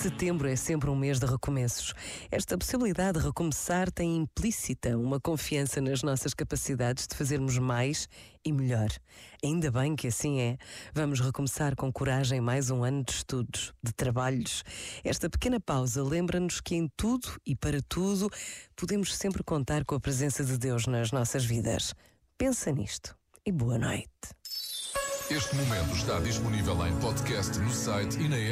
Setembro é sempre um mês de recomeços. Esta possibilidade de recomeçar tem implícita uma confiança nas nossas capacidades de fazermos mais e melhor. Ainda bem que assim é. Vamos recomeçar com coragem mais um ano de estudos, de trabalhos. Esta pequena pausa lembra-nos que em tudo e para tudo podemos sempre contar com a presença de Deus nas nossas vidas. Pensa nisto e boa noite. Este momento está disponível em podcast no site e na app.